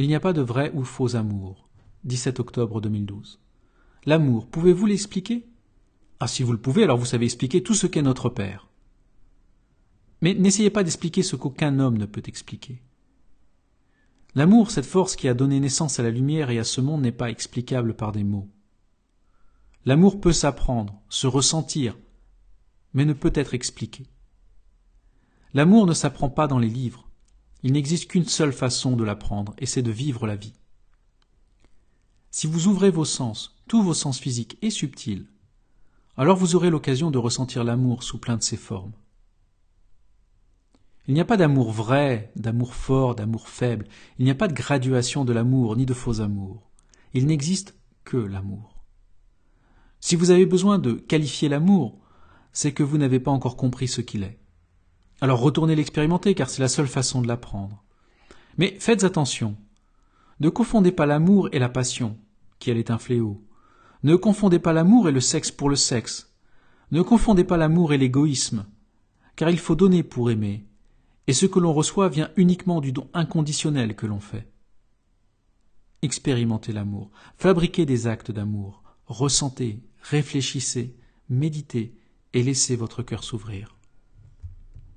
Il n'y a pas de vrai ou faux amour. 17 octobre 2012. L'amour, pouvez-vous l'expliquer? Ah, si vous le pouvez, alors vous savez expliquer tout ce qu'est notre Père. Mais n'essayez pas d'expliquer ce qu'aucun homme ne peut expliquer. L'amour, cette force qui a donné naissance à la lumière et à ce monde, n'est pas explicable par des mots. L'amour peut s'apprendre, se ressentir, mais ne peut être expliqué. L'amour ne s'apprend pas dans les livres. Il n'existe qu'une seule façon de l'apprendre, et c'est de vivre la vie. Si vous ouvrez vos sens, tous vos sens physiques et subtils, alors vous aurez l'occasion de ressentir l'amour sous plein de ses formes. Il n'y a pas d'amour vrai, d'amour fort, d'amour faible, il n'y a pas de graduation de l'amour, ni de faux amour. Il n'existe que l'amour. Si vous avez besoin de qualifier l'amour, c'est que vous n'avez pas encore compris ce qu'il est. Alors retournez l'expérimenter, car c'est la seule façon de l'apprendre. Mais faites attention. Ne confondez pas l'amour et la passion, qui elle est un fléau. Ne confondez pas l'amour et le sexe pour le sexe. Ne confondez pas l'amour et l'égoïsme, car il faut donner pour aimer, et ce que l'on reçoit vient uniquement du don inconditionnel que l'on fait. Expérimentez l'amour, fabriquez des actes d'amour, ressentez, réfléchissez, méditez, et laissez votre cœur s'ouvrir.